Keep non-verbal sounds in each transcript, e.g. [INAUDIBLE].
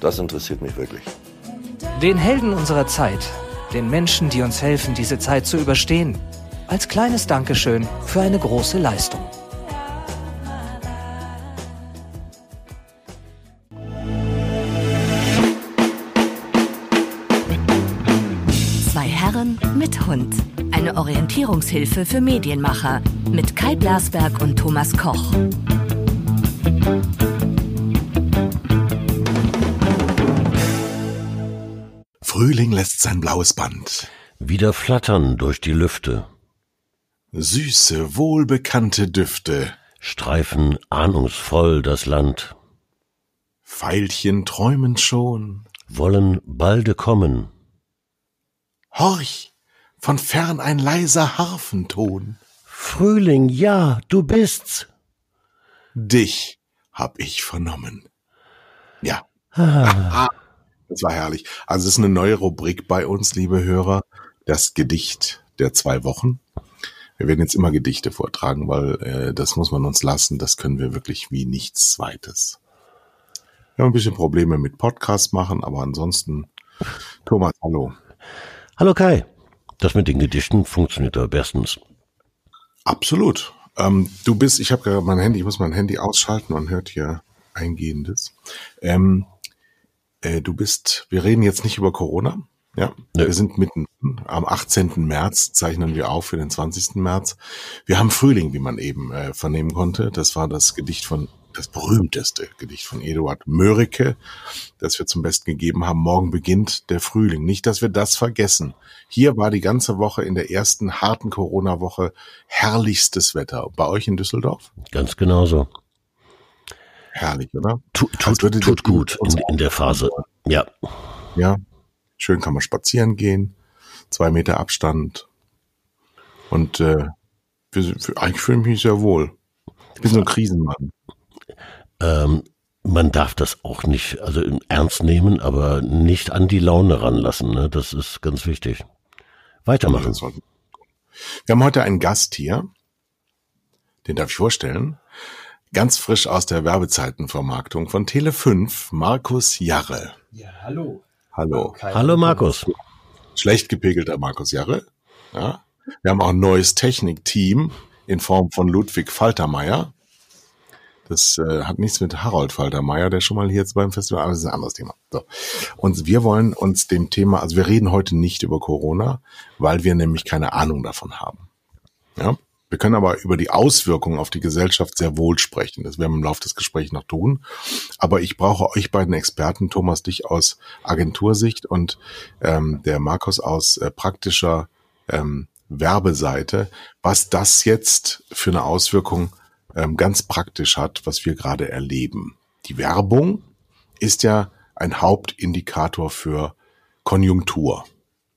Das interessiert mich wirklich. Den Helden unserer Zeit, den Menschen, die uns helfen, diese Zeit zu überstehen, als kleines Dankeschön für eine große Leistung. Zwei Herren mit Hund. Eine Orientierungshilfe für Medienmacher mit Kai Blasberg und Thomas Koch. Frühling lässt sein blaues Band. Wieder flattern durch die Lüfte. Süße, wohlbekannte Düfte. Streifen ahnungsvoll das Land. Veilchen träumen schon. Wollen balde kommen. Horch, von fern ein leiser Harfenton. Frühling, ja, du bist's. Dich hab ich vernommen. Ja. Ah. [LAUGHS] Das war herrlich. Also es ist eine neue Rubrik bei uns, liebe Hörer. Das Gedicht der zwei Wochen. Wir werden jetzt immer Gedichte vortragen, weil äh, das muss man uns lassen. Das können wir wirklich wie nichts Zweites. Wir haben ein bisschen Probleme mit Podcast machen, aber ansonsten, Thomas, hallo. Hallo Kai. Das mit den Gedichten funktioniert aber bestens. Absolut. Ähm, du bist, ich habe gerade mein Handy, ich muss mein Handy ausschalten, man hört hier Eingehendes. Ähm, äh, du bist, wir reden jetzt nicht über Corona. Ja, Nö. wir sind mitten am 18. März, zeichnen wir auf für den 20. März. Wir haben Frühling, wie man eben äh, vernehmen konnte. Das war das Gedicht von, das berühmteste Gedicht von Eduard Mörike, das wir zum Besten gegeben haben. Morgen beginnt der Frühling. Nicht, dass wir das vergessen. Hier war die ganze Woche in der ersten harten Corona-Woche herrlichstes Wetter. Bei euch in Düsseldorf? Ganz genauso. Herrlich, oder? Tut, würde tut der- gut in, in der Phase. Ja. Ja, schön kann man spazieren gehen, zwei Meter Abstand. Und äh, eigentlich fühle ich mich sehr wohl. Ich bin so ein Krisenmann. Ähm, man darf das auch nicht, also ernst nehmen, aber nicht an die Laune ranlassen. Ne? Das ist ganz wichtig. Weitermachen. Wir haben heute einen Gast hier, den darf ich vorstellen. Ganz frisch aus der Werbezeitenvermarktung von Tele5, Markus Jarre. Ja, hallo. Hallo. Kai. Hallo Markus. Schlecht gepegelter Markus Jarre. Ja. Wir haben auch ein neues Technikteam in Form von Ludwig Faltermeier. Das äh, hat nichts mit Harold Faltermeier, der schon mal hier jetzt beim Festival, aber das ist ein anderes Thema. So. Und wir wollen uns dem Thema, also wir reden heute nicht über Corona, weil wir nämlich keine Ahnung davon haben. Ja. Wir können aber über die Auswirkungen auf die Gesellschaft sehr wohl sprechen. Das werden wir im Laufe des Gesprächs noch tun. Aber ich brauche euch beiden Experten, Thomas, dich aus Agentursicht und ähm, der Markus aus äh, praktischer ähm, Werbeseite, was das jetzt für eine Auswirkung ähm, ganz praktisch hat, was wir gerade erleben. Die Werbung ist ja ein Hauptindikator für Konjunktur.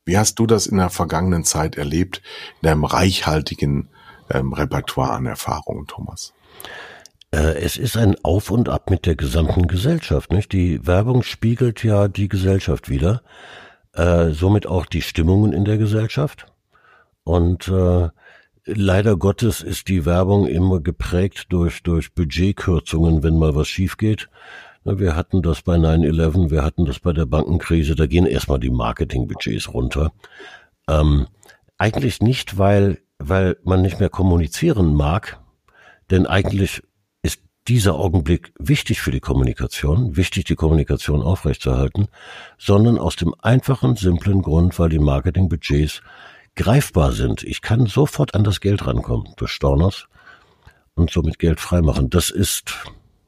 Wie hast du das in der vergangenen Zeit erlebt, in deinem reichhaltigen ähm, Repertoire an Erfahrungen, Thomas? Äh, es ist ein Auf und Ab mit der gesamten Gesellschaft. Nicht? Die Werbung spiegelt ja die Gesellschaft wieder, äh, somit auch die Stimmungen in der Gesellschaft. Und äh, leider Gottes ist die Werbung immer geprägt durch, durch Budgetkürzungen, wenn mal was schief geht. Wir hatten das bei 9-11, wir hatten das bei der Bankenkrise, da gehen erstmal die Marketingbudgets runter. Ähm, eigentlich nicht, weil, weil man nicht mehr kommunizieren mag, denn eigentlich ist dieser Augenblick wichtig für die Kommunikation, wichtig die Kommunikation aufrechtzuerhalten, sondern aus dem einfachen, simplen Grund, weil die Marketingbudgets greifbar sind. Ich kann sofort an das Geld rankommen durch Storners und somit Geld freimachen. Das ist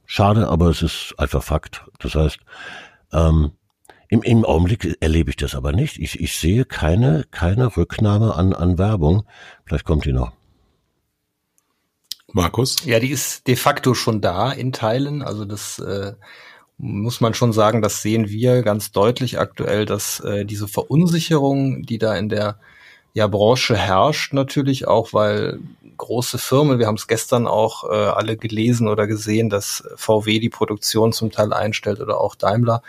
schade, aber es ist einfach Fakt. Das heißt, ähm, im, im Augenblick erlebe ich das aber nicht. Ich, ich sehe keine, keine Rücknahme an, an Werbung. Vielleicht kommt die noch. Markus? Ja, die ist de facto schon da in Teilen. Also das äh, muss man schon sagen, das sehen wir ganz deutlich aktuell, dass äh, diese Verunsicherung, die da in der ja, Branche herrscht, natürlich auch, weil große Firmen, wir haben es gestern auch äh, alle gelesen oder gesehen, dass VW die Produktion zum Teil einstellt oder auch Daimler.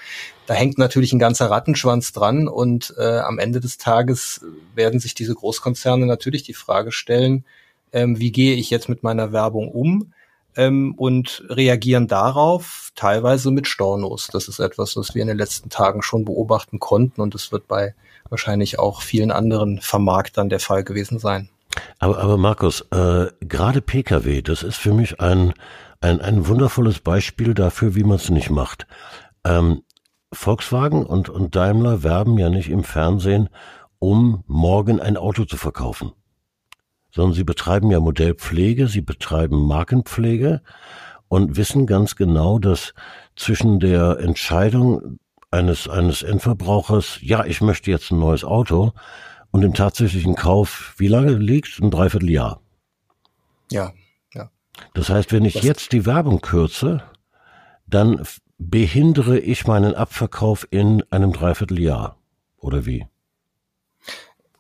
Da hängt natürlich ein ganzer Rattenschwanz dran und äh, am Ende des Tages werden sich diese Großkonzerne natürlich die Frage stellen, ähm, wie gehe ich jetzt mit meiner Werbung um? ähm, und reagieren darauf teilweise mit Stornos. Das ist etwas, was wir in den letzten Tagen schon beobachten konnten und es wird bei wahrscheinlich auch vielen anderen Vermarktern der Fall gewesen sein. Aber, aber Markus, äh, gerade Pkw, das ist für mich ein, ein, ein wundervolles Beispiel dafür, wie man es nicht macht. Ähm, Volkswagen und, und Daimler werben ja nicht im Fernsehen, um morgen ein Auto zu verkaufen, sondern sie betreiben ja Modellpflege, sie betreiben Markenpflege und wissen ganz genau, dass zwischen der Entscheidung eines, eines Endverbrauchers, ja, ich möchte jetzt ein neues Auto, und dem tatsächlichen Kauf, wie lange liegt? Ein Dreivierteljahr. Ja, ja. Das heißt, wenn ich das jetzt die Werbung kürze, dann behindere ich meinen Abverkauf in einem Dreivierteljahr. Oder wie?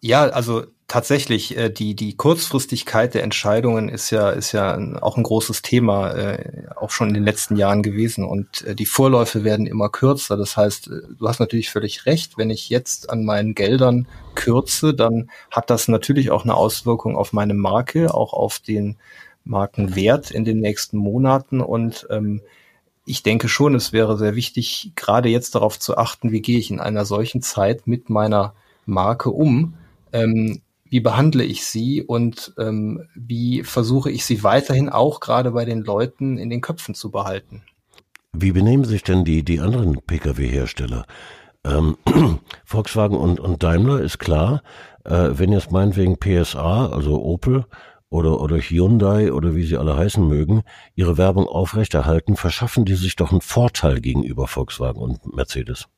Ja, also tatsächlich, äh, die, die Kurzfristigkeit der Entscheidungen ist ja, ist ja auch ein großes Thema, äh, auch schon in den letzten Jahren gewesen. Und äh, die Vorläufe werden immer kürzer. Das heißt, äh, du hast natürlich völlig recht, wenn ich jetzt an meinen Geldern kürze, dann hat das natürlich auch eine Auswirkung auf meine Marke, auch auf den Markenwert in den nächsten Monaten. Und ähm, ich denke schon, es wäre sehr wichtig, gerade jetzt darauf zu achten, wie gehe ich in einer solchen Zeit mit meiner Marke um. Ähm, wie behandle ich sie und ähm, wie versuche ich sie weiterhin auch gerade bei den Leuten in den Köpfen zu behalten. Wie benehmen sich denn die, die anderen Pkw-Hersteller? Ähm, [CLEARS THROAT] Volkswagen und, und Daimler ist klar, äh, wenn jetzt meinetwegen PSA, also Opel oder, oder Hyundai oder wie sie alle heißen mögen, ihre Werbung aufrechterhalten, verschaffen die sich doch einen Vorteil gegenüber Volkswagen und Mercedes.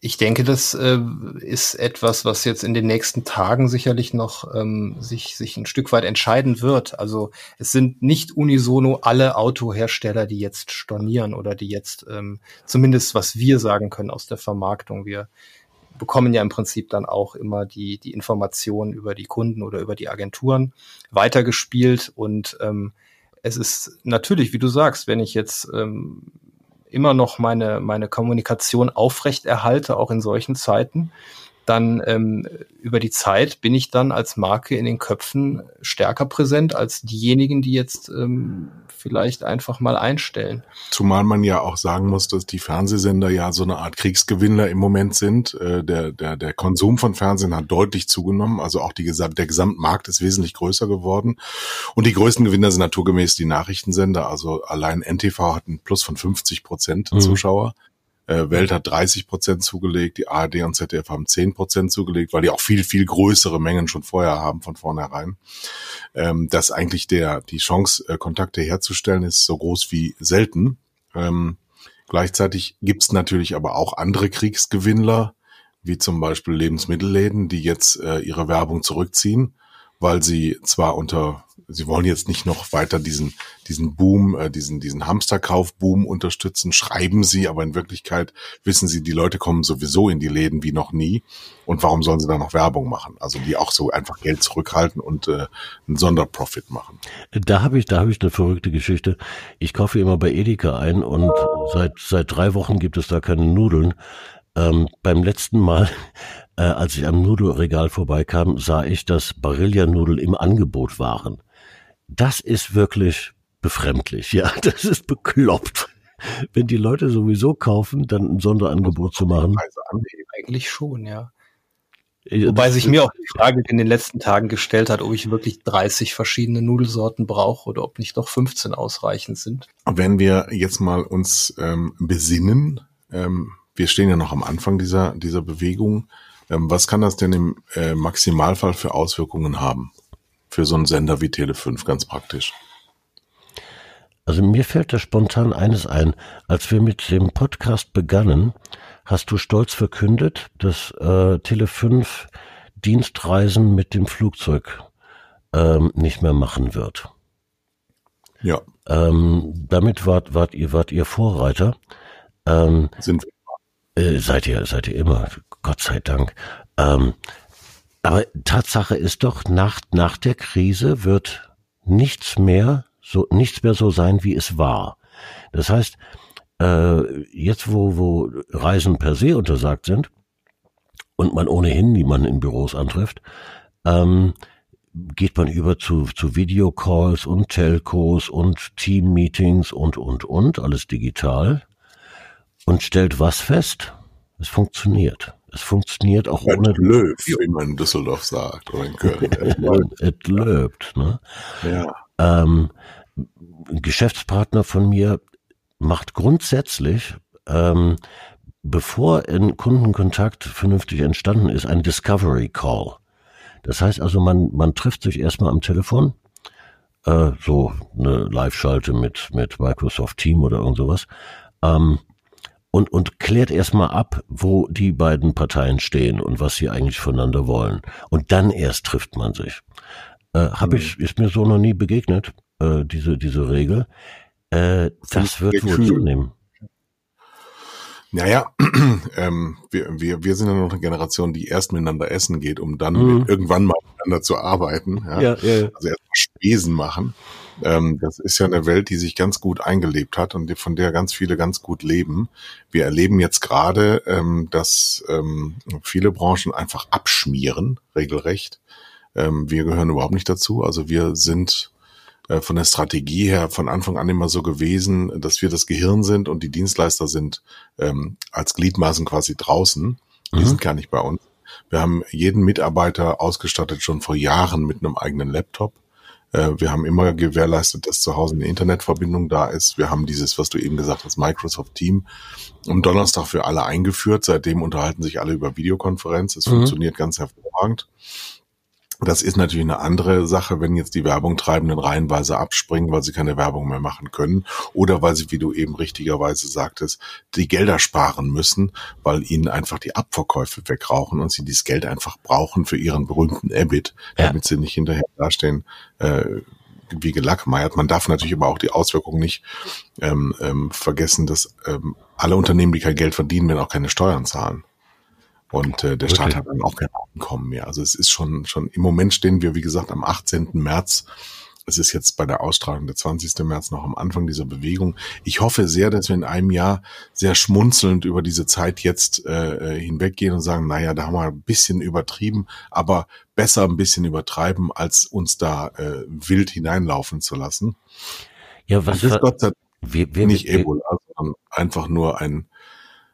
Ich denke, das äh, ist etwas, was jetzt in den nächsten Tagen sicherlich noch ähm, sich, sich ein Stück weit entscheiden wird. Also es sind nicht unisono alle Autohersteller, die jetzt stornieren oder die jetzt ähm, zumindest, was wir sagen können aus der Vermarktung. Wir bekommen ja im Prinzip dann auch immer die, die Informationen über die Kunden oder über die Agenturen weitergespielt. Und ähm, es ist natürlich, wie du sagst, wenn ich jetzt ähm, immer noch meine, meine Kommunikation aufrechterhalte, auch in solchen Zeiten, dann ähm, über die Zeit bin ich dann als Marke in den Köpfen stärker präsent als diejenigen, die jetzt ähm, vielleicht einfach mal einstellen. Zumal man ja auch sagen muss, dass die Fernsehsender ja so eine Art Kriegsgewinner im Moment sind. Äh, der, der, der Konsum von Fernsehen hat deutlich zugenommen. Also auch die, der Gesamtmarkt ist wesentlich größer geworden. Und die größten Gewinner sind naturgemäß die Nachrichtensender. Also allein NTV hat einen Plus von 50 Prozent mhm. Zuschauer. Äh, Welt hat 30 Prozent zugelegt, die ARD und ZDF haben 10 Prozent zugelegt, weil die auch viel, viel größere Mengen schon vorher haben von vornherein. Ähm, dass eigentlich der, die Chance, äh, Kontakte herzustellen, ist so groß wie selten. Ähm, gleichzeitig gibt's natürlich aber auch andere Kriegsgewinnler, wie zum Beispiel Lebensmittelläden, die jetzt äh, ihre Werbung zurückziehen, weil sie zwar unter sie wollen jetzt nicht noch weiter diesen, diesen Boom, äh, diesen, diesen Hamsterkauf-Boom unterstützen, schreiben sie, aber in Wirklichkeit wissen sie, die Leute kommen sowieso in die Läden wie noch nie. Und warum sollen sie da noch Werbung machen? Also die auch so einfach Geld zurückhalten und äh, einen Sonderprofit machen. Da habe ich, da habe ich eine verrückte Geschichte. Ich kaufe immer bei Edeka ein und seit, seit drei Wochen gibt es da keine Nudeln. Ähm, beim letzten Mal, äh, als ich am Nudelregal vorbeikam, sah ich, dass Barilla-Nudeln im Angebot waren das ist wirklich befremdlich. [LAUGHS] Ja, das ist bekloppt. Wenn die Leute sowieso kaufen, dann ein Sonderangebot zu machen. Eigentlich schon, ja. Wobei sich mir auch die Frage in den letzten Tagen gestellt hat, ob ich wirklich 30 verschiedene Nudelsorten brauche oder ob nicht doch 15 ausreichend sind. Wenn wir jetzt mal uns ähm, besinnen, ähm, wir stehen ja noch am Anfang dieser, dieser Bewegung, was kann das denn im äh, Maximalfall für Auswirkungen haben? für so einen Sender wie Tele5 ganz praktisch? Also mir fällt da spontan eines ein. Als wir mit dem Podcast begannen, hast du stolz verkündet, dass äh, Tele5 Dienstreisen mit dem Flugzeug ähm, nicht mehr machen wird. Ja. Ähm, damit wart, wart ihr wart ihr Vorreiter. Ähm, Sind wir. Äh, seid ihr seid ihr immer, Gott sei Dank. Ähm, aber Tatsache ist doch, nach, nach der Krise wird nichts mehr so, nichts mehr so sein, wie es war. Das heißt, äh, jetzt wo, wo Reisen per se untersagt sind und man ohnehin niemanden in Büros antrifft, ähm, geht man über zu, zu Videocalls und Telcos und Team-Meetings und, und, und, alles digital und stellt was fest? Es funktioniert. Es funktioniert auch ohne. Löw, wie man in Düsseldorf sagt oder in Köln. [LAUGHS] Es löbt, ne? Ja. Ähm, ein Geschäftspartner von mir macht grundsätzlich, ähm, bevor ein Kundenkontakt vernünftig entstanden ist, ein Discovery Call. Das heißt also, man, man trifft sich erstmal am Telefon, äh, so eine Live-Schalte mit, mit Microsoft Team oder irgend sowas, ähm, und, und klärt erstmal ab, wo die beiden Parteien stehen und was sie eigentlich voneinander wollen. Und dann erst trifft man sich. Äh, hab Mhm. ich, ist mir so noch nie begegnet, äh, diese, diese Regel. Äh, das wird wohl zunehmen. Naja, [CLEARS THROAT] ähm, wir, wir, wir sind ja noch eine Generation, die erst miteinander essen geht, um dann Mhm. irgendwann mal miteinander zu arbeiten. Ja? ja. Also erstmal Spesen machen. Ähm, das ist ja eine Welt, die sich ganz gut eingelebt hat und von der ganz viele ganz gut leben. Wir erleben jetzt gerade, ähm, dass ähm, viele Branchen einfach abschmieren, regelrecht. Ähm, wir gehören überhaupt nicht dazu. Also wir sind äh, von der Strategie her von Anfang an immer so gewesen, dass wir das Gehirn sind und die Dienstleister sind ähm, als Gliedmaßen quasi draußen. Die Mhm. sind gar nicht bei uns. Wir haben jeden Mitarbeiter ausgestattet schon vor Jahren mit einem eigenen Laptop. Äh, Wir haben immer gewährleistet, dass zu Hause eine Internetverbindung da ist. Wir haben dieses, was du eben gesagt hast, Microsoft Team am Donnerstag für alle eingeführt. Seitdem unterhalten sich alle über Videokonferenz. Es Mhm. funktioniert ganz hervorragend. Das ist natürlich eine andere Sache, wenn jetzt die Werbungtreibenden reihenweise abspringen, weil sie keine Werbung mehr machen können oder weil sie, wie du eben richtigerweise sagtest, die Gelder sparen müssen, weil ihnen einfach die Abverkäufe wegrauchen und sie dieses Geld einfach brauchen für ihren berühmten EBIT, Ja. damit sie nicht hinterher dastehen äh, wie gelackmeiert. Man darf natürlich aber auch die Auswirkungen nicht ähm, ähm, vergessen, dass ähm, alle Unternehmen, die kein Geld verdienen, werden auch keine Steuern zahlen. Und äh, der Staat Wirklich? hat dann auch kein Einkommen mehr. Also es ist schon, schon, im Moment stehen wir, wie gesagt, am 18. März. Es ist jetzt bei der Ausstrahlung der 20. März noch am Anfang dieser Bewegung. Ich hoffe sehr, dass wir in einem Jahr sehr schmunzelnd über diese Zeit jetzt äh, äh, hinweggehen und sagen, naja, da haben wir ein bisschen übertrieben, aber besser ein bisschen übertreiben, als uns da äh, wild hineinlaufen zu lassen. Ja, was Das ist Gott sei wir, wir, nicht wir, Ebola, sondern einfach nur ein,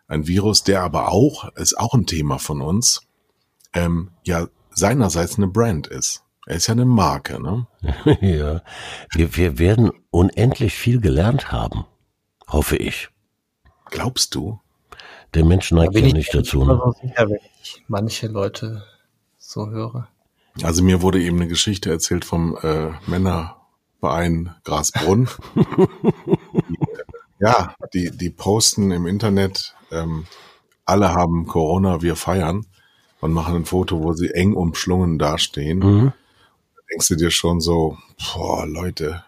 ein Virus, der aber auch, ist auch ein Thema von uns, ähm, ja seinerseits eine Brand ist. Er ist ja eine Marke, ne? [LAUGHS] ja, wir, wir werden unendlich viel gelernt haben, hoffe ich. Glaubst du? Der Mensch neigt ja ich nicht dazu. Ne? so sicher, wenn ich manche Leute so höre. Also mir wurde eben eine Geschichte erzählt vom äh, Männerverein Grasbrunn. [LAUGHS] ja, die, die posten im Internet, ähm, alle haben Corona, wir feiern und machen ein Foto, wo sie eng umschlungen dastehen. Mhm. denkst du dir schon so, boah, Leute,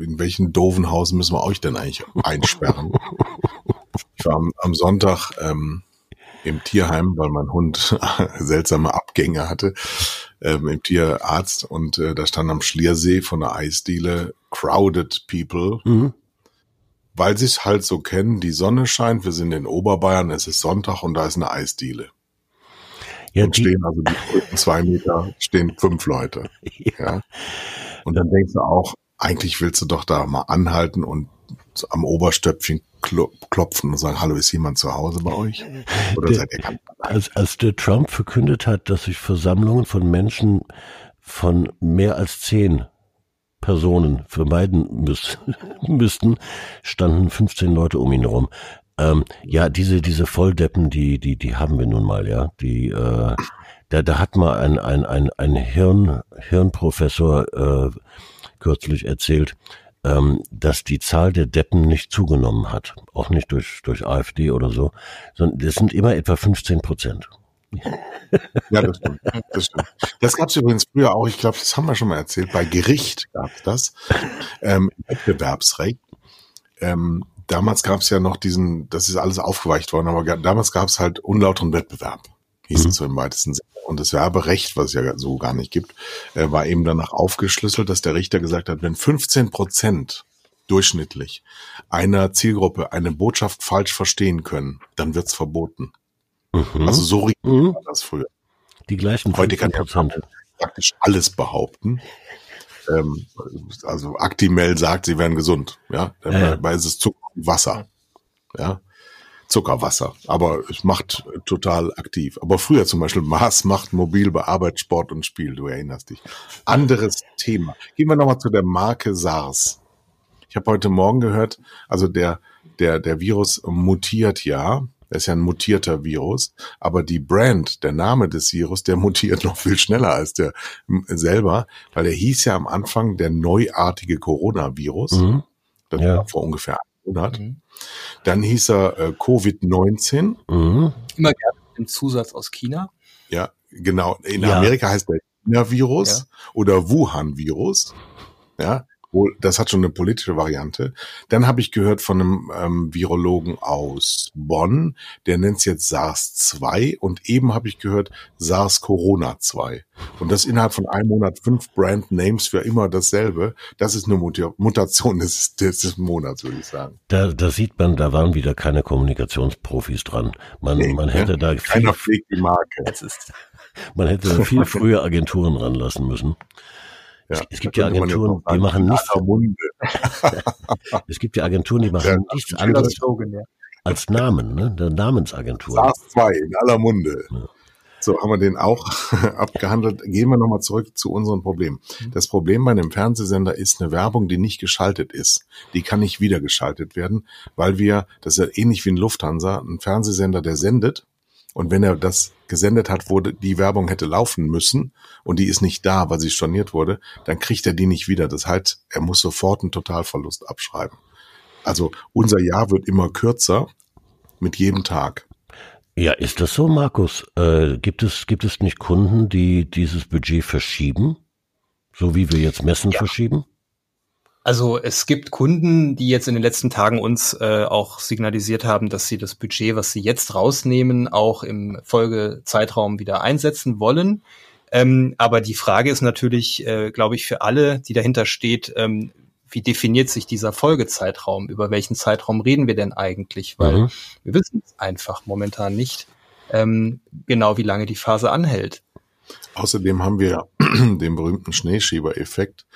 in welchen doofen Haus müssen wir euch denn eigentlich einsperren? [LAUGHS] ich war am, am Sonntag ähm, im Tierheim, weil mein Hund [LAUGHS] seltsame Abgänge hatte, ähm, im Tierarzt und äh, da stand am Schliersee von der Eisdiele Crowded People, Mhm. weil sie es halt so kennen, die Sonne scheint, wir sind in Oberbayern, es ist Sonntag und da ist eine Eisdiele. Ja, und stehen also die zwei Meter, stehen fünf Leute. [LAUGHS] Ja. Und dann denkst du auch, eigentlich willst du doch da mal anhalten und am Oberstöpfchen klo- klopfen und sagen, hallo, ist jemand zu Hause bei euch? Oder Der- seid ihr ganz als, als der Trump verkündet hat, dass sich Versammlungen von Menschen von mehr als zehn Personen vermeiden müß, [LAUGHS] müssten, standen 15 Leute um ihn herum. Ähm, ja, diese, diese Volldeppen, die, die, die haben wir nun mal, ja. Die, äh, da, da hat mal ein, ein, ein, ein Hirn, Hirnprofessor äh, kürzlich erzählt, ähm, dass die Zahl der Deppen nicht zugenommen hat. Auch nicht durch, durch AfD oder so, sondern das sind immer etwa 15 Prozent. Ja, das stimmt. Das, stimmt. das gab es übrigens früher auch, ich glaube, das haben wir schon mal erzählt, bei Gericht gab es das, ähm, Wettbewerbsrecht. Ähm, damals gab es ja noch diesen, das ist alles aufgeweicht worden, aber damals gab es halt unlauteren Wettbewerb, hieß Mhm. es so im weitesten Sinne. Und das Werberecht, was es ja so gar nicht gibt, äh, war eben danach aufgeschlüsselt, dass der Richter gesagt hat, wenn 15 Prozent durchschnittlich einer Zielgruppe eine Botschaft falsch verstehen können, dann wird's verboten. Mhm. Also so richtig Mhm. war das früher. die gleichen Heute 15 kann Prozent. praktisch alles behaupten. Ähm, also Actimel sagt, sie wären gesund. Ja, dabei ist es Zucker und Wasser. Ja, Zuckerwasser. Aber es macht total aktiv. Aber früher zum Beispiel Mars macht mobil bei Arbeit, Sport und Spiel. Du erinnerst dich. Anderes Thema. Gehen wir nochmal zu der Marke SARS. Ich habe heute Morgen gehört, also der, der, der Virus mutiert ja. Er ist ja ein mutierter Virus, aber die Brand, der Name des Virus, der [LAUGHS] mutiert noch viel schneller als der selber, weil er hieß ja am Anfang der neuartige Coronavirus. Mhm. Das ja. war vor ungefähr einem Monat. Mhm. Dann hieß er äh, Covid-19. Mhm. Immer gerne dem Zusatz aus China. Ja, genau. In ja. Amerika heißt der China-Virus ja. oder Wuhan-Virus. Ja, wohl, das hat schon eine politische Variante. Dann habe ich gehört von einem ähm, Virologen aus Bonn, der nennt es jetzt SARS-2 und eben habe ich gehört SARS-Corona-2. Und das innerhalb von einem Monat fünf Brand Names für immer dasselbe. Das ist eine Mutation des, des Monats, würde ich sagen. Da, da sieht man, da waren wieder keine Kommunikationsprofis dran. Man, nee, man hätte ne? da viel, Keiner pflegt die Marke. Man hätte viel früher Agenturen ranlassen müssen. Ja, [LAUGHS] es, gibt ja Agenturen, die machen nichts. es gibt ja Agenturen, die machen ja, nichts anderes als Namen, ne? Der Namensagentur. SARS 2 in aller Munde. Ja. So, haben wir den auch [LAUGHS] abgehandelt. Gehen wir nochmal zurück zu unserem Problem. Mhm. Das Problem bei einem Fernsehsender ist eine Werbung, die nicht geschaltet ist. Die kann nicht wieder geschaltet werden, weil wir, das ist ja ähnlich wie ein Lufthansa, ein Fernsehsender, der sendet, und wenn er das gesendet hat, wo die Werbung hätte laufen müssen und die ist nicht da, weil sie storniert wurde, dann kriegt er die nicht wieder. Das heißt, er muss sofort einen Totalverlust abschreiben. Also unser Jahr wird immer kürzer mit jedem Tag. Ja, ist das so, Markus? Äh, gibt es gibt es nicht Kunden, die dieses Budget verschieben, so wie wir jetzt Messen ja. verschieben? Also es gibt Kunden, die jetzt in den letzten Tagen uns äh, auch signalisiert haben, dass sie das Budget, was sie jetzt rausnehmen, auch im Folgezeitraum wieder einsetzen wollen. Ähm, aber die Frage ist natürlich, äh, glaube ich, für alle, die dahinter steht, ähm, wie definiert sich dieser Folgezeitraum? Über welchen Zeitraum reden wir denn eigentlich? Weil mhm. wir wissen es einfach momentan nicht ähm, genau, wie lange die Phase anhält. Außerdem haben wir [CLEARS THROAT] den berühmten Schneeschieber-Effekt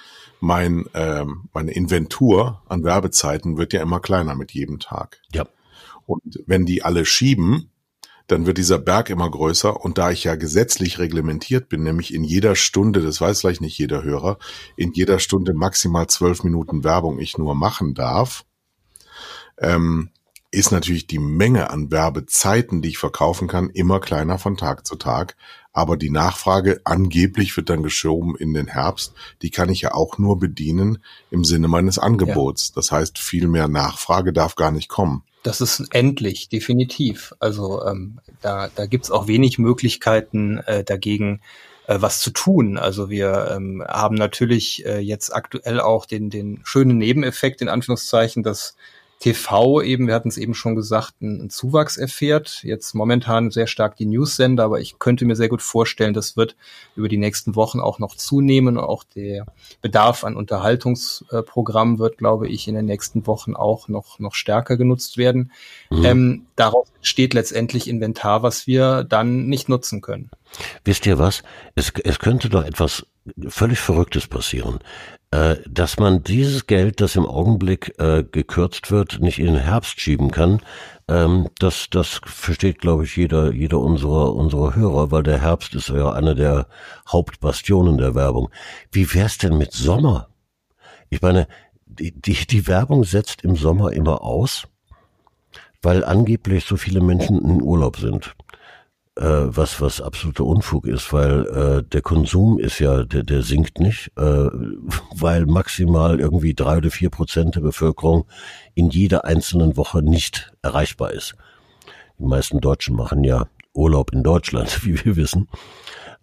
mein, ähm, meine Inventur an Werbezeiten wird ja immer kleiner mit jedem Tag. Ja. Und wenn die alle schieben, dann wird dieser Berg immer größer. Und da ich ja gesetzlich reglementiert bin, nämlich in jeder Stunde, das weiß vielleicht nicht jeder Hörer, in jeder Stunde maximal zwölf Minuten Werbung ich nur machen darf, ähm, ist natürlich die Menge an Werbezeiten, die ich verkaufen kann, immer kleiner von Tag zu Tag. Aber die Nachfrage angeblich wird dann geschoben in den Herbst. Die kann ich ja auch nur bedienen im Sinne meines Angebots. Ja. Das heißt, viel mehr Nachfrage darf gar nicht kommen. Das ist endlich, definitiv. Also ähm, da, da gibt's auch wenig Möglichkeiten äh, dagegen, äh, was zu tun. Also wir ähm, haben natürlich äh, jetzt aktuell auch den, den schönen Nebeneffekt in Anführungszeichen, dass TV eben, wir hatten es eben schon gesagt, einen Zuwachs erfährt. Jetzt momentan sehr stark die News-Sender, aber ich könnte mir sehr gut vorstellen, das wird über die nächsten Wochen auch noch zunehmen. Auch der Bedarf an Unterhaltungsprogrammen wird, glaube ich, in den nächsten Wochen auch noch, noch stärker genutzt werden. Mhm. Ähm, daraus steht letztendlich Inventar, was wir dann nicht nutzen können. Wisst ihr was? Es, es könnte doch etwas völlig Verrücktes passieren. Äh, dass man dieses Geld, das im Augenblick äh, gekürzt wird, nicht in den Herbst schieben kann, ähm, das, das versteht, glaube ich, jeder, jeder unserer, unserer Hörer, weil der Herbst ist ja eine der Hauptbastionen der Werbung. Wie wär's denn mit Sommer? Ich meine, die, die, die Werbung setzt im Sommer immer aus, weil angeblich so viele Menschen in Urlaub sind was was absoluter Unfug ist, weil äh, der Konsum ist ja der, der sinkt nicht, äh, weil maximal irgendwie drei oder vier Prozent der Bevölkerung in jeder einzelnen Woche nicht erreichbar ist. Die meisten Deutschen machen ja Urlaub in Deutschland, [LAUGHS] wie wir wissen.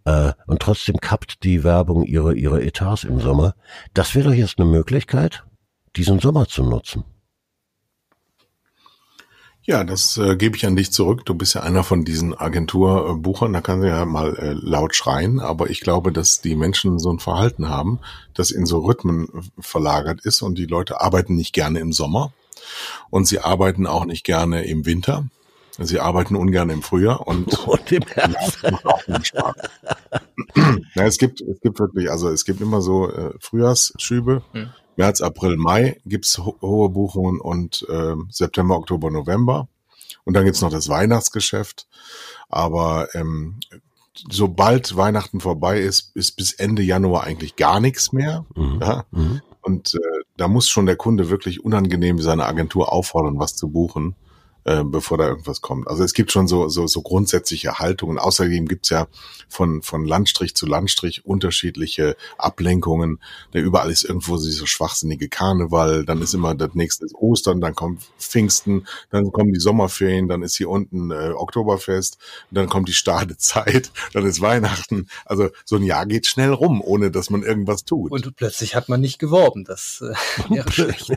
Äh, und trotzdem kappt die Werbung ihre ihre Etats im Sommer. Das wäre doch jetzt eine Möglichkeit, diesen Sommer zu nutzen. Ja, das äh, gebe ich an dich zurück. Du bist ja einer von diesen Agenturbuchern, da kann sie ja mal äh, laut schreien, aber ich glaube, dass die Menschen so ein Verhalten haben, das in so Rhythmen verlagert ist und die Leute arbeiten nicht gerne im Sommer und sie arbeiten auch nicht gerne im Winter. Sie arbeiten ungern im Frühjahr und, [LAUGHS] Und im [LAUGHS] Herbst. ja, [CLEARS THROAT] es gibt, es gibt wirklich, also es gibt immer so äh, Frühjahrsschübe. Hm. März, April, Mai gibt's ho hohe Buchungen und ähm, September, Oktober, November. Und dann gibt's noch das Weihnachtsgeschäft. Aber ähm, sobald Weihnachten vorbei ist, ist bis Ende Januar eigentlich gar nichts mehr. Mhm. Ja? Mhm. Und äh, da muss schon der Kunde wirklich unangenehm seine Agentur auffordern, was zu buchen, äh, bevor da irgendwas kommt. Also es gibt schon so, so, so grundsätzliche Haltungen. Außerdem gibt's ja von, von Landstrich zu Landstrich unterschiedliche Ablenkungen. Da überall ist irgendwo so schwachsinnige Karneval, dann ist immer das nächste ist Ostern, dann kommt Pfingsten, dann kommen die Sommerferien, dann ist hier unten äh, Oktoberfest, dann kommt die Stadezeit, [LAUGHS] dann ist Weihnachten. Also so ein Jahr geht schnell rum, ohne dass man irgendwas tut. Und plötzlich hat man nicht geworben. Das äh, wäre schlecht.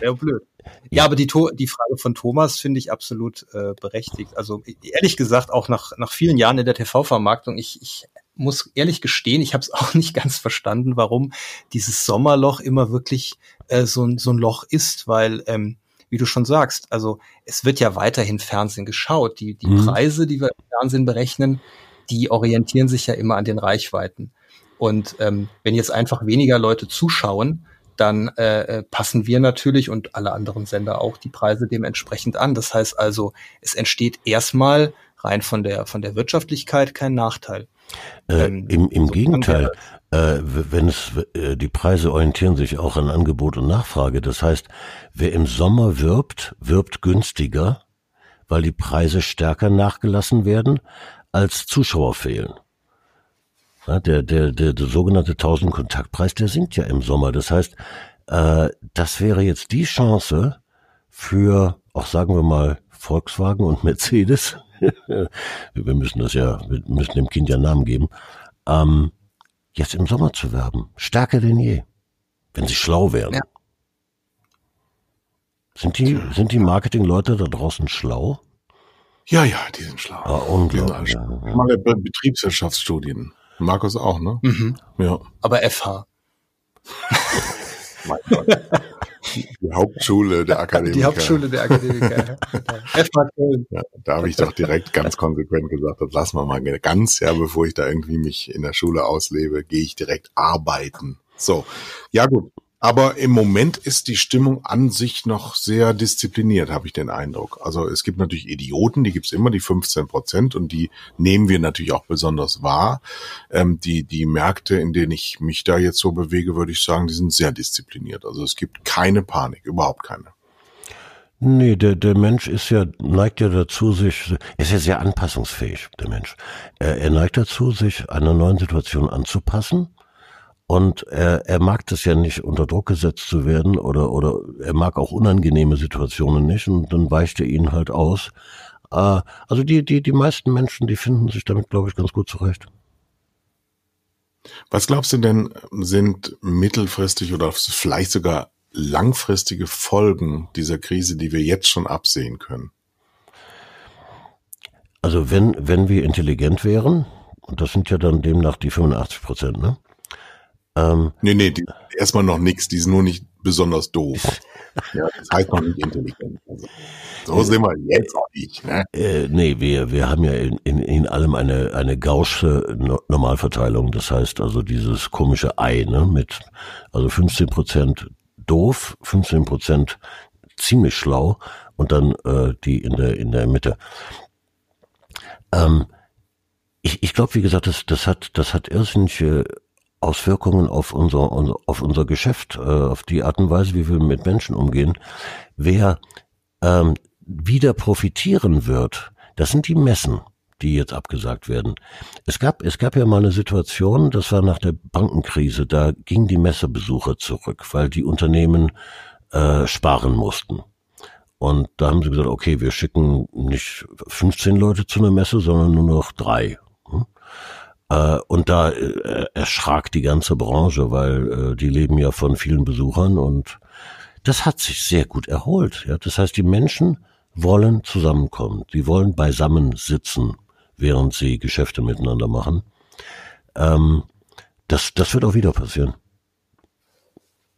Wäre blöd. Ja, aber die, die Frage von Thomas finde ich absolut äh, berechtigt. Also ehrlich gesagt, auch nach, nach vielen Jahren in der TV-Vermarktung, ich, ich muss ehrlich gestehen, ich habe es [LAUGHS] auch nicht ganz verstanden, warum dieses Sommerloch immer wirklich äh, so, ein- so ein Loch ist, weil, ähm, wie du schon sagst, also es wird ja weiterhin Fernsehen geschaut. Die, die Mhm. Preise, die wir im Fernsehen berechnen, die orientieren sich ja immer an den Reichweiten. Und ähm, wenn jetzt einfach weniger Leute zuschauen, dann äh, äh, passen wir natürlich und alle anderen Sender auch die Preise dementsprechend an. Das heißt also, es entsteht erstmal rein von der von der Wirtschaftlichkeit kein Nachteil. Äh, Ähm, Im im so Gegenteil, äh, wenn es, äh, die Preise orientieren sich auch an Angebot und Nachfrage. Das heißt, wer im Sommer wirbt, wirbt günstiger, weil die Preise stärker nachgelassen werden, als Zuschauer fehlen. Ja, der, der, der, der sogenannte 1000 Kontaktpreis, der sinkt ja im Sommer. Das heißt, äh, das wäre jetzt die Chance für, auch sagen wir mal, Volkswagen und Mercedes. [LAUGHS] wir müssen das ja, wir müssen dem Kind ja Namen geben. Ähm, jetzt im Sommer zu werben. Stärker denn je. Wenn sie schlau wären. Ja. Sind die, sind die Marketingleute da draußen schlau? Ja, ja, die sind schlau. Ah, unglaublich. Der Be Betriebswirtschaftsstudien. Markus auch, ne? Mhm. Ja. Aber FH. Mein Gott. Die Hauptschule der Akademiker. Die Hauptschule der Akademiker. [LAUGHS] FH Köln. Ja, da habe ich doch direkt ganz konsequent gesagt, das lassen wir mal ganz, ja, bevor ich da irgendwie mich in der Schule auslebe, gehe ich direkt arbeiten. So, ja gut. Aber im Moment ist die Stimmung an sich noch sehr diszipliniert, habe ich den Eindruck. Also es gibt natürlich Idioten, die gibt's immer, die 15 Prozent, und die nehmen wir natürlich auch besonders wahr. Ähm, die, die Märkte, in denen ich mich da jetzt so bewege, würde ich sagen, die sind sehr diszipliniert. Also es gibt keine Panik, überhaupt keine. Nee, der, der Mensch ist ja, neigt ja dazu, sich, ist ja sehr anpassungsfähig, der Mensch. Er, er neigt dazu, sich einer neuen Situation anzupassen. Und er, er mag das ja nicht, unter Druck gesetzt zu werden oder, oder er mag auch unangenehme Situationen nicht und dann weicht er ihnen halt aus. Äh, also die, die, die meisten Menschen, die finden sich damit, glaube ich, ganz gut zurecht. Was glaubst du denn, sind mittelfristig oder vielleicht sogar langfristige Folgen dieser Krise, die wir jetzt schon absehen können? Also wenn, wenn wir intelligent wären, und das sind ja dann demnach die 85 Prozent, ne? Ähm, Nee, nee, die, erstmal noch nichts, die ist nur nicht besonders doof. [LAUGHS] Ja, das heißt noch nicht intelligent. Also, so sind wir jetzt auch nicht. Ne? Äh, nee, wir, wir haben ja in, in, in allem eine, eine gaußsche No- Normalverteilung. Das heißt also dieses komische Ei, ne, mit, also 15 Prozent doof, 15 Prozent ziemlich schlau und dann äh, die in der, in der Mitte. Ähm, ich ich glaube, wie gesagt, das, das hat, das hat irrsinnige Auswirkungen auf unser, auf unser Geschäft, äh, auf die Art und Weise, wie wir mit Menschen umgehen. Wer ähm, wieder profitieren wird, das sind die Messen, die jetzt abgesagt werden. Es gab, es gab ja mal eine Situation, das war nach der Bankenkrise, da gingen die Messebesucher zurück, weil die Unternehmen äh, sparen mussten. Und da haben sie gesagt, okay, wir schicken nicht 15 Leute zu einer Messe, sondern nur noch drei. Äh, und da äh, erschrak die ganze Branche, weil äh, die leben ja von vielen Besuchern und das hat sich sehr gut erholt. Ja? Das heißt, die Menschen wollen zusammenkommen. Die wollen beisammen sitzen, während sie Geschäfte miteinander machen. Ähm, das, das wird auch wieder passieren.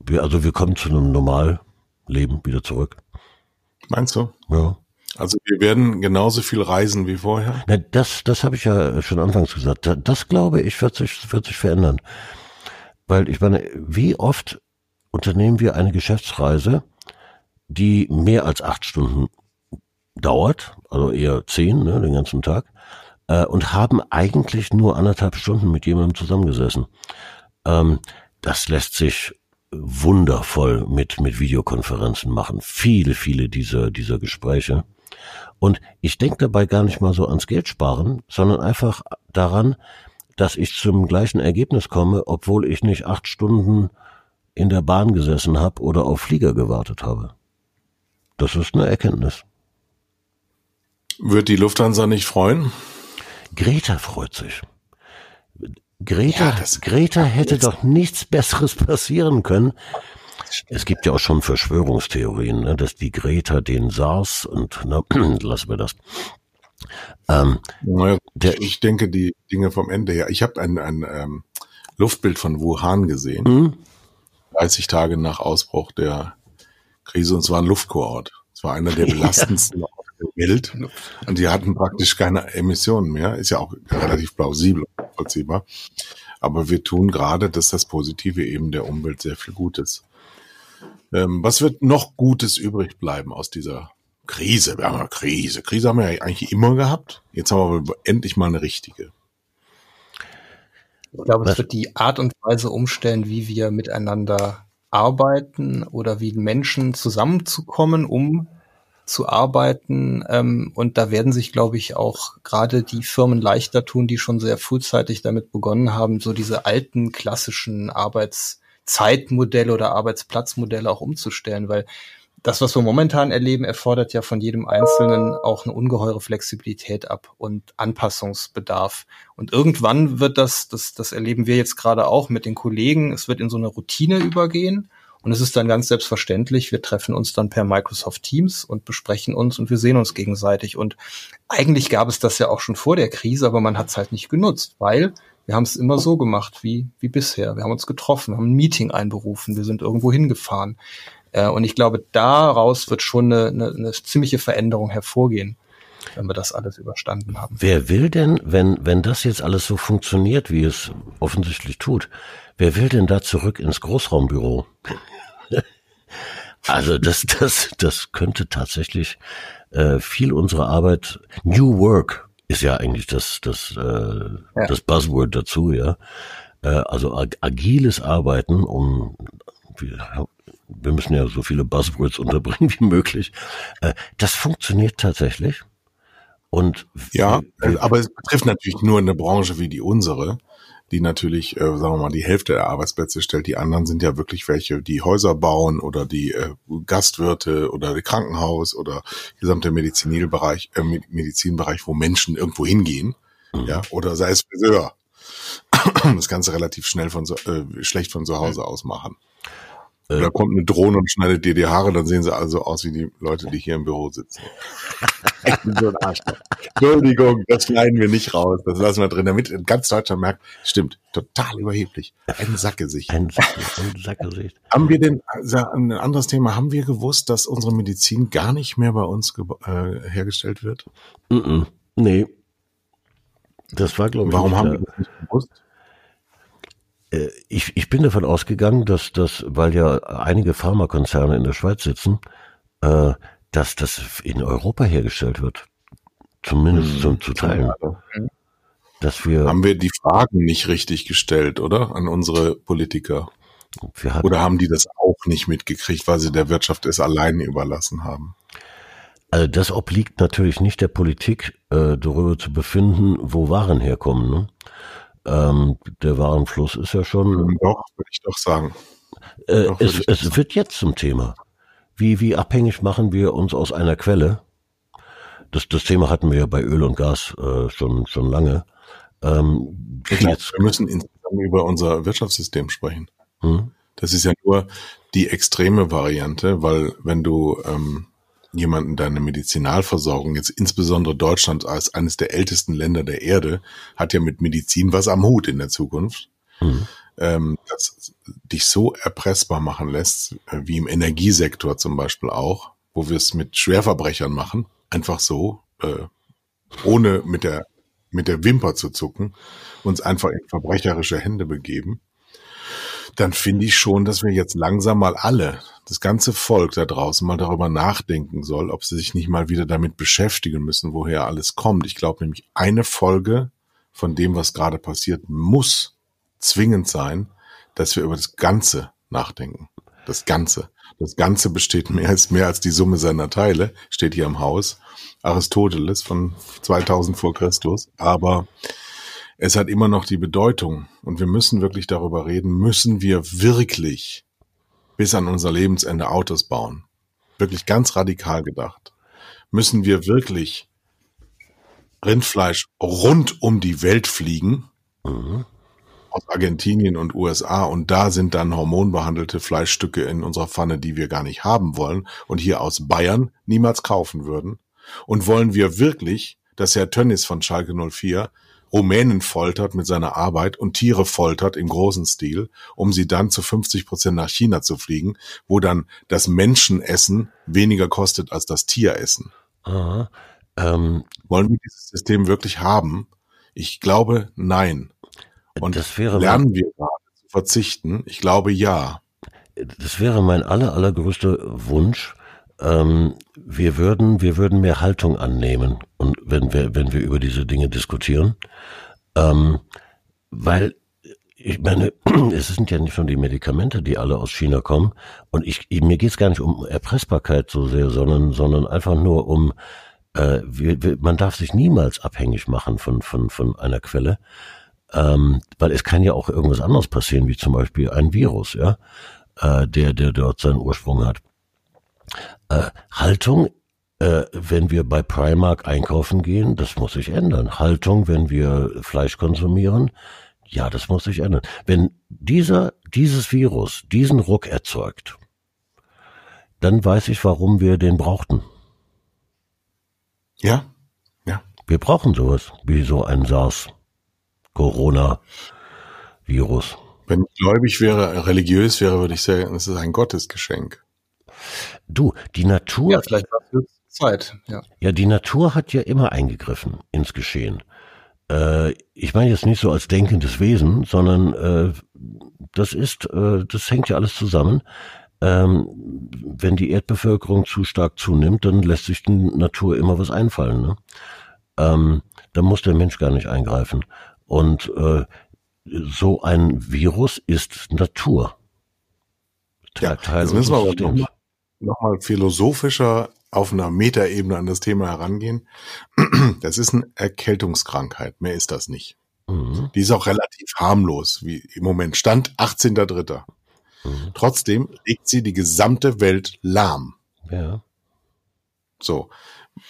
Wir, also wir kommen zu einem Normalleben wieder zurück. Meinst du? Ja. Also wir werden genauso viel reisen wie vorher. Na, das, das habe ich ja schon anfangs gesagt. Das, das glaube ich wird sich, wird sich verändern. Weil ich meine, wie oft unternehmen wir eine Geschäftsreise, die mehr als acht Stunden dauert, also eher zehn, ne, den ganzen Tag, äh, und haben eigentlich nur anderthalb Stunden mit jemandem zusammengesessen. Ähm, das lässt sich wundervoll mit, mit Videokonferenzen machen. Viele, viele dieser, dieser Gespräche. Und ich denke dabei gar nicht mal so ans Geld sparen, sondern einfach daran, dass ich zum gleichen Ergebnis komme, obwohl ich nicht acht Stunden in der Bahn gesessen habe oder auf Flieger gewartet habe. Das ist eine Erkenntnis. Wird die Lufthansa nicht freuen? Greta freut sich. Greta, ja, Greta hätte doch nichts Besseres passieren können. Es gibt ja auch schon Verschwörungstheorien, ne, dass die Greta den SARS und na, [CLEARS THROAT] lassen wir das. Ähm, naja, der, ich denke die Dinge vom Ende her. Ich habe ein, ein ähm, Luftbild von Wuhan gesehen, mhm. 30 Tage nach Ausbruch der Krise, und zwar ein Luftkurort. Es war einer der belastendsten [LAUGHS] ja. der Welt. Und die hatten praktisch keine Emissionen mehr. Ist ja auch relativ plausibel und vollziehbar. Aber wir tun gerade, dass das Positive eben der Umwelt sehr viel Gutes. Ähm, was wird noch Gutes übrig bleiben aus dieser Krise? Wir haben ja Krise. Krise haben wir ja eigentlich immer gehabt. Jetzt haben wir aber endlich mal eine richtige. Ich glaube, es wird die Art und Weise umstellen, wie wir miteinander arbeiten oder wie Menschen zusammenzukommen, um zu arbeiten. Ähm, und da werden sich, glaube ich, auch gerade die Firmen leichter tun, die schon sehr frühzeitig damit begonnen haben, so diese alten klassischen Arbeitszeitmodelle oder Arbeitsplatzmodelle auch umzustellen, weil das, was wir momentan erleben, erfordert ja von jedem Einzelnen auch eine ungeheure Flexibilität ab und Anpassungsbedarf. Und irgendwann wird das, das, das erleben wir jetzt gerade auch mit den Kollegen, es wird in so eine Routine übergehen. Und es ist dann ganz selbstverständlich, wir treffen uns dann per Microsoft Teams und besprechen uns und wir sehen uns gegenseitig. Und eigentlich gab es das ja auch schon vor der Krise, aber man hat es halt nicht genutzt, weil wir haben es immer so gemacht wie, wie bisher. Wir haben uns getroffen, haben ein Meeting einberufen, wir sind irgendwo hingefahren. Äh, und ich glaube, daraus wird schon eine, eine, eine ziemliche Veränderung hervorgehen wenn wir das alles überstanden haben. Wer will denn, wenn, wenn das jetzt alles so funktioniert, wie es offensichtlich tut, wer will denn da zurück ins Großraumbüro? [LAUGHS] also das, das, das könnte tatsächlich äh, viel unserer Arbeit, New Work ist ja eigentlich das, das, äh, ja. das Buzzword dazu, ja. Äh, also ag agiles Arbeiten, um wir müssen ja so viele Buzzwords [LAUGHS] unterbringen wie möglich. Äh, das funktioniert tatsächlich. Und ja, aber es betrifft natürlich nur eine Branche wie die unsere, die natürlich, äh, sagen wir mal, die Hälfte der Arbeitsplätze stellt. Die anderen sind ja wirklich welche, die Häuser bauen oder die äh, Gastwirte oder Krankenhaus oder gesamte Medizinbereich, äh, Medizinbereich, wo Menschen irgendwo hingehen, mhm. ja, oder sei es Friseur. [CLEARS THROAT] Das Ganze relativ schnell von so, äh, schlecht von zu Hause aus machen. Äh, da kommt eine Drohne und schneidet dir die Haare, dann sehen sie also aus wie die Leute, die hier im Büro sitzen. [LAUGHS] ich bin so ein Arschloch. Entschuldigung, das schneiden wir nicht raus. Das lassen wir drin, damit ganz Deutschland merkt, stimmt, total überheblich. Ein Sackgesicht. Ein, ein Sackgesicht. haben wir denn, also ein anderes Thema, haben wir gewusst, dass unsere Medizin gar nicht mehr bei uns äh, hergestellt wird? Mm -mm. Nee. Das war, glaube ich, Warum haben wir das nicht gewusst? Äh, ich, ich bin davon ausgegangen, dass das, weil ja einige Pharmakonzerne in der Schweiz sitzen, äh, dass das in Europa hergestellt wird. Zumindest hm, zum, zu teilen. Dass wir, haben wir die Fragen nicht richtig gestellt, oder? An unsere Politiker. Hatten, oder haben die das auch nicht mitgekriegt, weil sie der Wirtschaft es alleine überlassen haben? Also das obliegt natürlich nicht der Politik, äh, darüber zu befinden, wo Waren herkommen. Ne? Ähm, der Warenfluss ist ja schon. Doch, würde ich doch sagen. Äh, doch, es, es sagen. wird jetzt zum Thema. Wie, wie abhängig machen wir uns aus einer Quelle? Das, das Thema hatten wir ja bei Öl und Gas äh, schon, schon lange. Ähm, jetzt, wir müssen insgesamt über unser Wirtschaftssystem sprechen. Hm? Das ist ja nur die extreme Variante, weil wenn du ähm, jemanden deine Medizinalversorgung, jetzt insbesondere Deutschland als eines der ältesten Länder der Erde, hat ja mit Medizin was am Hut in der Zukunft, mhm. ähm, das dich so erpressbar machen lässt, äh, wie im Energiesektor zum Beispiel auch, wo wir es mit Schwerverbrechern machen, einfach so, äh, ohne mit der, mit der Wimper zu zucken, uns einfach in verbrecherische Hände begeben, dann finde ich schon, dass wir jetzt langsam mal alle, das ganze Volk da draußen mal darüber nachdenken soll, ob sie sich nicht mal wieder damit beschäftigen müssen, woher alles kommt. Ich glaube nämlich, eine Folge von dem, was gerade passiert, muss zwingend sein, dass wir über das Ganze nachdenken. Das Ganze. Das Ganze besteht mehr als mehr als die Summe seiner Teile, steht hier im Haus. Aristoteles von 2000 vor Christus. Aber es hat immer noch die Bedeutung und wir müssen wirklich darüber reden, müssen wir wirklich bis an unser Lebensende Autos bauen? Wirklich ganz radikal gedacht. Müssen wir wirklich Rindfleisch rund um die Welt fliegen? Mhm. Aus Argentinien und USA und da sind dann hormonbehandelte Fleischstücke in unserer Pfanne, die wir gar nicht haben wollen und hier aus Bayern niemals kaufen würden. Und wollen wir wirklich, dass Herr Tönnis von Schalke 04 Rumänen foltert mit seiner Arbeit und Tiere foltert im großen Stil, um sie dann zu 50 Prozent nach China zu fliegen, wo dann das Menschenessen weniger kostet als das Tieressen. Aha, ähm, Wollen wir dieses System wirklich haben? Ich glaube, nein. Und lernen wir gerade zu verzichten? Ich glaube, ja. Das wäre mein aller, allergrößter Wunsch, ähm, wir würden, wir würden mehr Haltung annehmen und wenn wir, wenn wir über diese Dinge diskutieren, ähm, weil ich meine, [CLEARS THROAT] es sind ja nicht nur die Medikamente, die alle aus China kommen. Und ich, mir geht es gar nicht um Erpressbarkeit so sehr, sondern, sondern einfach nur um, äh, wir, wir, man darf sich niemals abhängig machen von, von, von einer Quelle. Ähm, weil es kann ja auch irgendwas anderes passieren, wie zum Beispiel ein Virus, ja, äh, der, der dort seinen Ursprung hat. Äh, Haltung, äh, wenn wir bei Primark einkaufen gehen, das muss sich ändern. Haltung, wenn wir Fleisch konsumieren, ja, das muss sich ändern. Wenn dieser, dieses Virus diesen Ruck erzeugt, dann weiß ich, warum wir den brauchten. Ja, ja. Wir brauchen sowas, wie so ein SARS-Corona-Virus. Wenn ich gläubig wäre, religiös wäre, würde ich sagen, es ist ein Gottesgeschenk. Du, die Natur. Ja, vielleicht war es Zeit, ja. Ja, die Natur hat ja immer eingegriffen ins Geschehen. Äh, ich meine jetzt nicht so als denkendes Wesen, sondern äh, das ist, äh, das hängt ja alles zusammen. Ähm, wenn die Erdbevölkerung zu stark zunimmt, dann lässt sich die Natur immer was einfallen. Ne? Ähm, da muss der Mensch gar nicht eingreifen. Und äh, so ein Virus ist Natur. Ja, Teil jetzt müssen wir aber nochmal noch mal philosophischer auf einer Metaebene an das Thema herangehen. [CLEARS THROAT] Das ist eine Erkältungskrankheit, mehr ist das nicht. Mhm. Die ist auch relativ harmlos, wie im Moment stand 18.3. Mhm. Trotzdem legt sie die gesamte Welt lahm. Ja. So,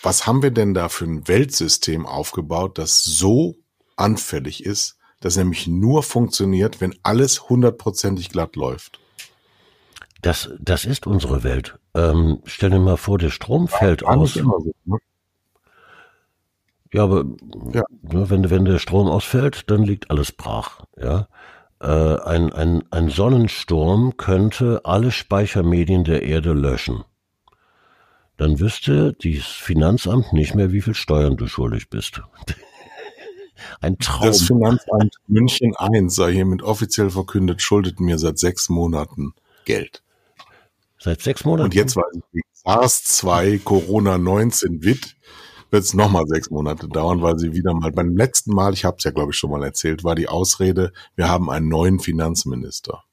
was haben wir denn da für ein Weltsystem aufgebaut, das so anfällig ist, das nämlich nur funktioniert, wenn alles hundertprozentig glatt läuft? Das, das ist unsere Welt. Ähm, stell dir mal vor, der Strom fällt ja, aus. So, ne? Ja, aber ja. Ne, wenn, wenn der Strom ausfällt, dann liegt alles brach. Ja, äh, ein, ein, ein Sonnensturm könnte alle Speichermedien der Erde löschen. Dann wüsste das Finanzamt nicht mehr, wie viel Steuern du schuldig bist. [LAUGHS] ein Traum. Das Finanzamt München I sei hiermit offiziell verkündet, schuldet mir seit sechs Monaten Geld. Seit sechs Monaten? Und jetzt, weil ich SARS-2 Corona-19 WIT, wird es nochmal sechs Monate dauern, weil sie wieder mal, beim letzten Mal, ich habe es ja glaube ich schon mal erzählt, war die Ausrede, wir haben einen neuen Finanzminister.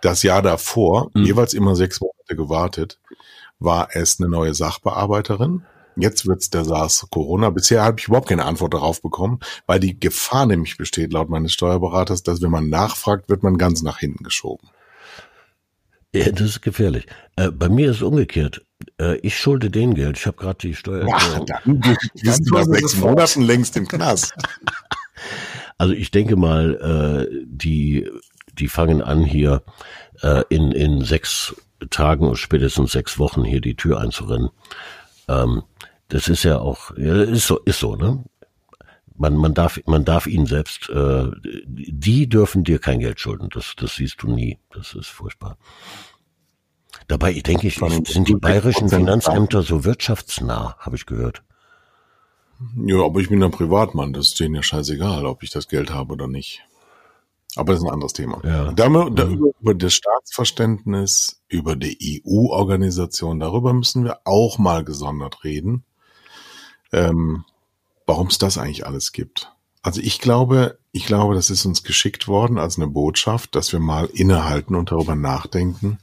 Das Jahr davor, mhm. jeweils immer sechs Monate gewartet, war es eine neue Sachbearbeiterin. Jetzt wird's der SARS-Corona. Bisher habe ich überhaupt keine Antwort darauf bekommen, weil die Gefahr nämlich besteht, laut meines Steuerberaters, dass wenn man nachfragt, wird man ganz nach hinten geschoben. Ja, das ist gefährlich. Äh, bei mir ist es umgekehrt. Äh, ich schulde denen Geld. Ich habe gerade die Steuer. Dann bist du nach sechs Monaten längst im Knast. [LAUGHS] Also ich denke mal, äh, die, die fangen an hier äh, in, in sechs Tagen und spätestens sechs Wochen hier die Tür einzurennen. Ähm, das ist ja auch, ja, ist so, ist so, ne? Man, man darf, man darf ihnen selbst, äh, die dürfen dir kein Geld schulden. Das, das siehst du nie. Das ist furchtbar. Dabei denke ich, sind die bayerischen Finanzämter so wirtschaftsnah, habe ich gehört. Ja, aber ich bin ein Privatmann, das ist denen ja scheißegal, ob ich das Geld habe oder nicht. Aber das ist ein anderes Thema. Ja. Da, da, mhm. über das Staatsverständnis, über die EU-Organisation, darüber müssen wir auch mal gesondert reden, ähm, warum es das eigentlich alles gibt. Also ich glaube, ich glaube, das ist uns geschickt worden als eine Botschaft, dass wir mal innehalten und darüber nachdenken,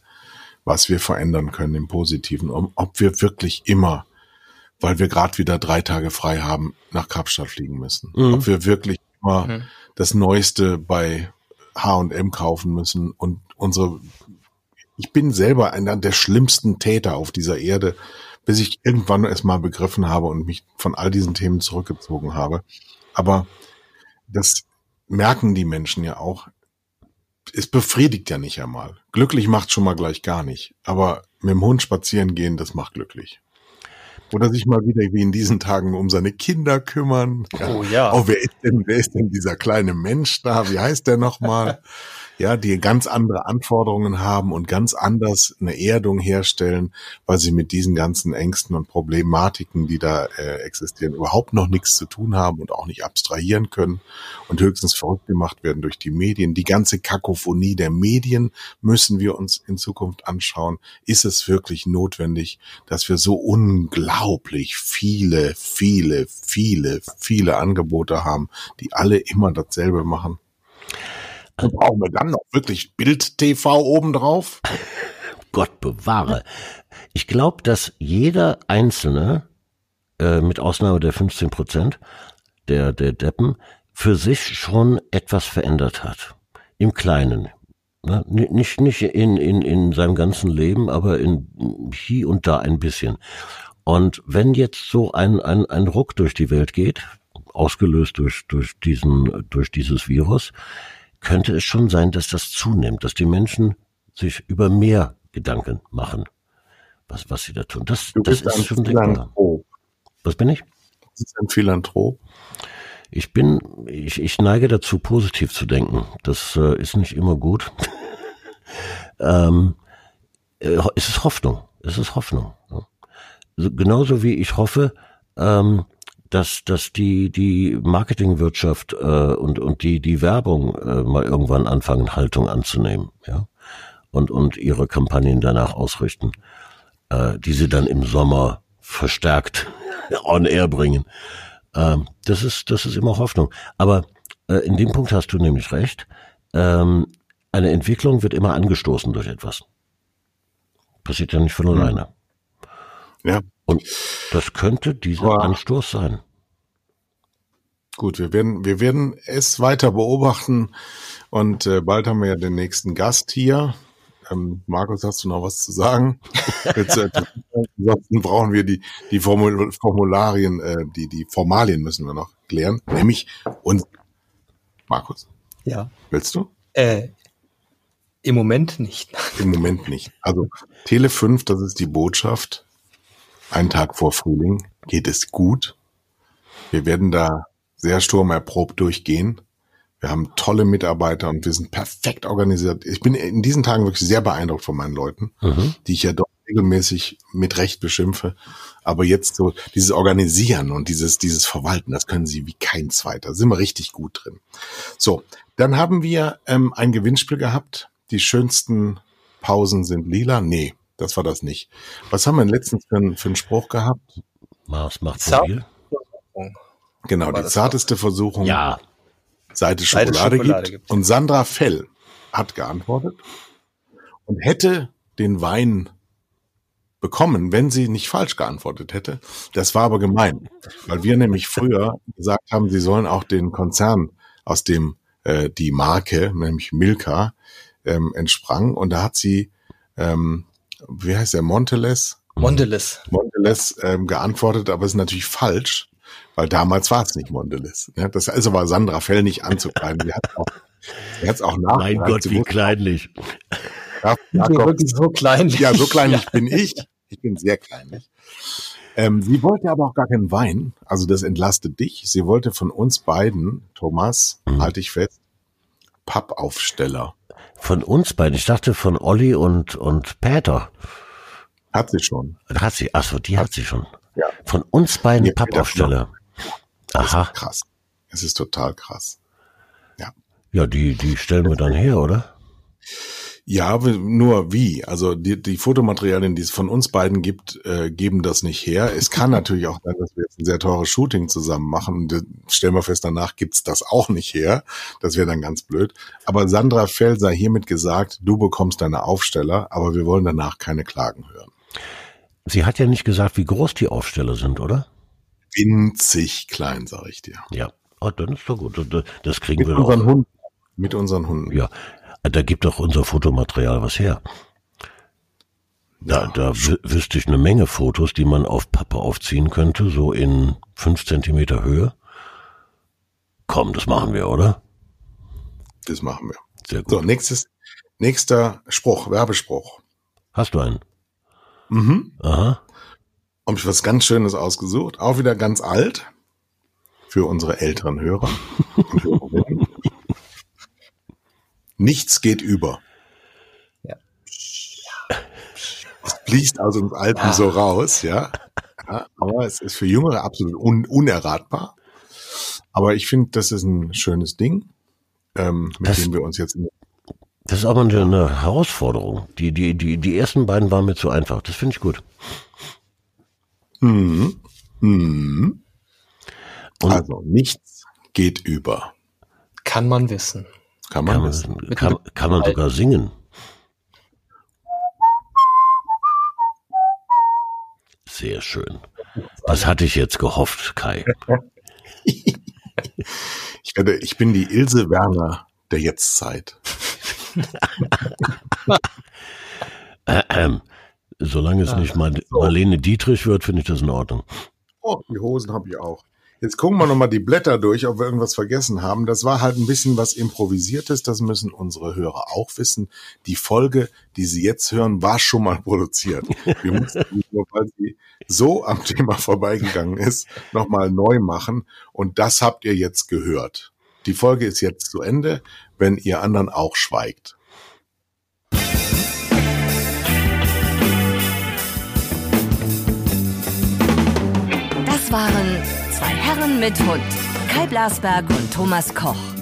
was wir verändern können im Positiven, ob wir wirklich immer weil wir gerade wieder drei Tage frei haben, nach Kapstadt fliegen müssen. Mhm. Ob wir wirklich immer mhm. das Neueste bei H&M kaufen müssen und unsere, ich bin selber einer der schlimmsten Täter auf dieser Erde, bis ich irgendwann es mal begriffen habe und mich von all diesen Themen zurückgezogen habe. Aber das merken die Menschen ja auch. Es befriedigt ja nicht einmal. Glücklich macht schon mal gleich gar nicht. Aber mit dem Hund spazieren gehen, das macht glücklich. Oder sich mal wieder wie in diesen Tagen um seine Kinder kümmern. Oh ja. Oh, wer ist denn, wer ist denn dieser kleine Mensch da? Wie heißt der nochmal? [LAUGHS] ja, die ganz andere Anforderungen haben und ganz anders eine Erdung herstellen, weil sie mit diesen ganzen Ängsten und Problematiken, die da äh, existieren, überhaupt noch nichts zu tun haben und auch nicht abstrahieren können und höchstens verrückt gemacht werden durch die Medien. Die ganze Kakophonie der Medien müssen wir uns in Zukunft anschauen. Ist es wirklich notwendig, dass wir so unglaublich viele, viele, viele, viele Angebote haben, die alle immer dasselbe machen? Und brauchen wir dann noch wirklich Bild-TV obendrauf? [LAUGHS] Gott bewahre. Ich glaube, dass jeder Einzelne, äh, mit Ausnahme der 15 Prozent der, der Deppen, für sich schon etwas verändert hat. Im Kleinen. Ne? Nicht, nicht in, in, in seinem ganzen Leben, aber in hier und da ein bisschen. Und wenn jetzt so ein, ein, ein Ruck durch die Welt geht, ausgelöst durch, durch diesen, durch dieses Virus, könnte es schon sein, dass das zunimmt, dass die Menschen sich über mehr Gedanken machen, was, was sie da tun. Das, du das ist schon denkbar. Was bin ich? Das ist ein Philanthrop. Ich bin, ich, ich neige dazu, positiv zu denken. Das äh, ist nicht immer gut. [LAUGHS] ähm, äh, es ist Hoffnung. Es ist Hoffnung. Ja. genauso wie ich hoffe, ähm, dass, dass die, die Marketingwirtschaft äh, und, und die, die Werbung äh, mal irgendwann anfangen, Haltung anzunehmen, ja. Und, und ihre Kampagnen danach ausrichten, äh, die sie dann im Sommer verstärkt [LAUGHS] on air bringen. Ähm, das ist, das ist immer Hoffnung. Aber äh, in dem Punkt hast du nämlich recht. Ähm, eine Entwicklung wird immer angestoßen durch etwas. Passiert ja nicht von hm. alleine. Ja. Und das könnte dieser Aber Anstoß sein. Gut, wir werden, wir werden es weiter beobachten und äh, bald haben wir ja den nächsten Gast hier. Ähm, Markus, hast du noch was zu sagen? [LAUGHS] Äh, ansonsten brauchen wir die, die Formul Formularien, äh, die, die Formalien müssen wir noch klären. Nämlich und Markus. Ja. Willst du? Äh, Im Moment nicht. Im Moment nicht. Also Tele 5, das ist die Botschaft einen Tag vor Frühling geht es gut. Wir werden da sehr sturmerprobt durchgehen. Wir haben tolle Mitarbeiter und wir sind perfekt organisiert. Ich bin in diesen Tagen wirklich sehr beeindruckt von meinen Leuten, mhm. die ich ja doch regelmäßig mit Recht beschimpfe. Aber jetzt so dieses Organisieren und dieses, dieses Verwalten, das können sie wie kein zweiter. Da sind wir richtig gut drin. So, dann haben wir ähm, ein Gewinnspiel gehabt. Die schönsten Pausen sind lila. Nee, das war das nicht. Was haben wir letztens für, einen, für einen Spruch gehabt? Mars macht mobil. Genau, die zarteste Versuchung, ja. seit es Schokolade, Schokolade gibt. gibt. Und Sandra Fell hat geantwortet und hätte den Wein bekommen, wenn sie nicht falsch geantwortet hätte. Das war aber gemein, weil wir nämlich früher gesagt haben, sie sollen auch den Konzern, aus dem äh, die Marke, nämlich Milka, ähm, entsprang. Und da hat sie ähm, wie heißt der, Monteles? Monteles. Monteles ähm, geantwortet, aber ist natürlich falsch, weil damals war es nicht Monteles. Ja, das also war Sandra Fell nicht anzukleiden. Sie hat auch, sie hat's auch nach. Mein Gott, wie kleinlich. Ja, Jakob, wirklich so kleinlich. Ja, so kleinlich ja. bin ich. Ich bin sehr kleinlich. Ähm, sie wollte aber auch gar keinen Wein. Also das entlastet dich. Sie wollte von uns beiden, Thomas, mhm. halte ich fest, Pappaufsteller. Von uns beiden. Ich dachte von Olli und, und Peter. Hat sie schon. Hat sie, achso, die hat, hat sie schon. Ja. Von uns beiden Ja, Pappaufsteller. Aha. ist krass. Es ist total krass. Ja, die, die stellen wir dann her, oder? Ja, nur wie? Also die, die Fotomaterialien, die es von uns beiden gibt, äh, geben das nicht her. Es kann natürlich auch sein, dass wir jetzt ein sehr teures Shooting zusammen machen. Und, äh, stellen wir fest, danach gibt's das auch nicht her. Das wäre dann ganz blöd. Aber Sandra Fell sei hiermit gesagt, du bekommst deine Aufsteller, aber wir wollen danach keine Klagen hören. Sie hat ja nicht gesagt, wie groß die Aufsteller sind, oder? Winzig klein, sag ich dir. Ja. Oh, dann ist doch gut. Das- kriegen Mit wir doch. unseren Hunden. Mit unseren Hunden. Ja. Da gibt doch unser Fotomaterial was her. Da, da wü- wüsste ich eine Menge Fotos, die man auf Pappe aufziehen könnte, so in fünf Zentimeter Höhe. Komm, das machen wir, oder? Das machen wir. Sehr gut. So, nächstes, nächster Spruch, Werbespruch. Hast du einen? Mhm. Aha. habe ich was ganz Schönes ausgesucht. Auch wieder ganz alt. Für unsere älteren Hörer. Nichts geht über. Ja. [LAUGHS] Es fließt aus uns Alten so raus, ja. ja. Aber es ist für Jüngere absolut un unerratbar. Aber ich finde, das ist ein schönes Ding, ähm, mit Das- dem wir uns jetzt in Das ist aber eine, eine Herausforderung. Die, die, die, die ersten beiden waren mir zu einfach. Das finde ich gut. Mhm. Mhm. Und- Also nichts geht über. Kann man wissen. Kann man Kann man, kann, kann man sogar singen. Sehr schön. Das hatte ich jetzt gehofft, Kai. Ich werde, ich bin die Ilse Werner der Jetztzeit. Äh, ähm, solange es nicht mal Marlene Dietrich wird, finde ich das in Ordnung. Oh, die Hosen habe ich auch. Jetzt gucken wir nochmal die Blätter durch, ob wir irgendwas vergessen haben. Das war halt ein bisschen was Improvisiertes, das müssen unsere Hörer auch wissen. Die Folge, die Sie jetzt hören, war schon mal produziert. Wir mussten [LAUGHS] weil sie so am Thema vorbeigegangen ist, nochmal neu machen. Und das habt ihr jetzt gehört. Die Folge ist jetzt zu Ende, wenn ihr anderen auch schweigt. Das waren Herren mit Hund. Kai Blasberg und Thomas Koch.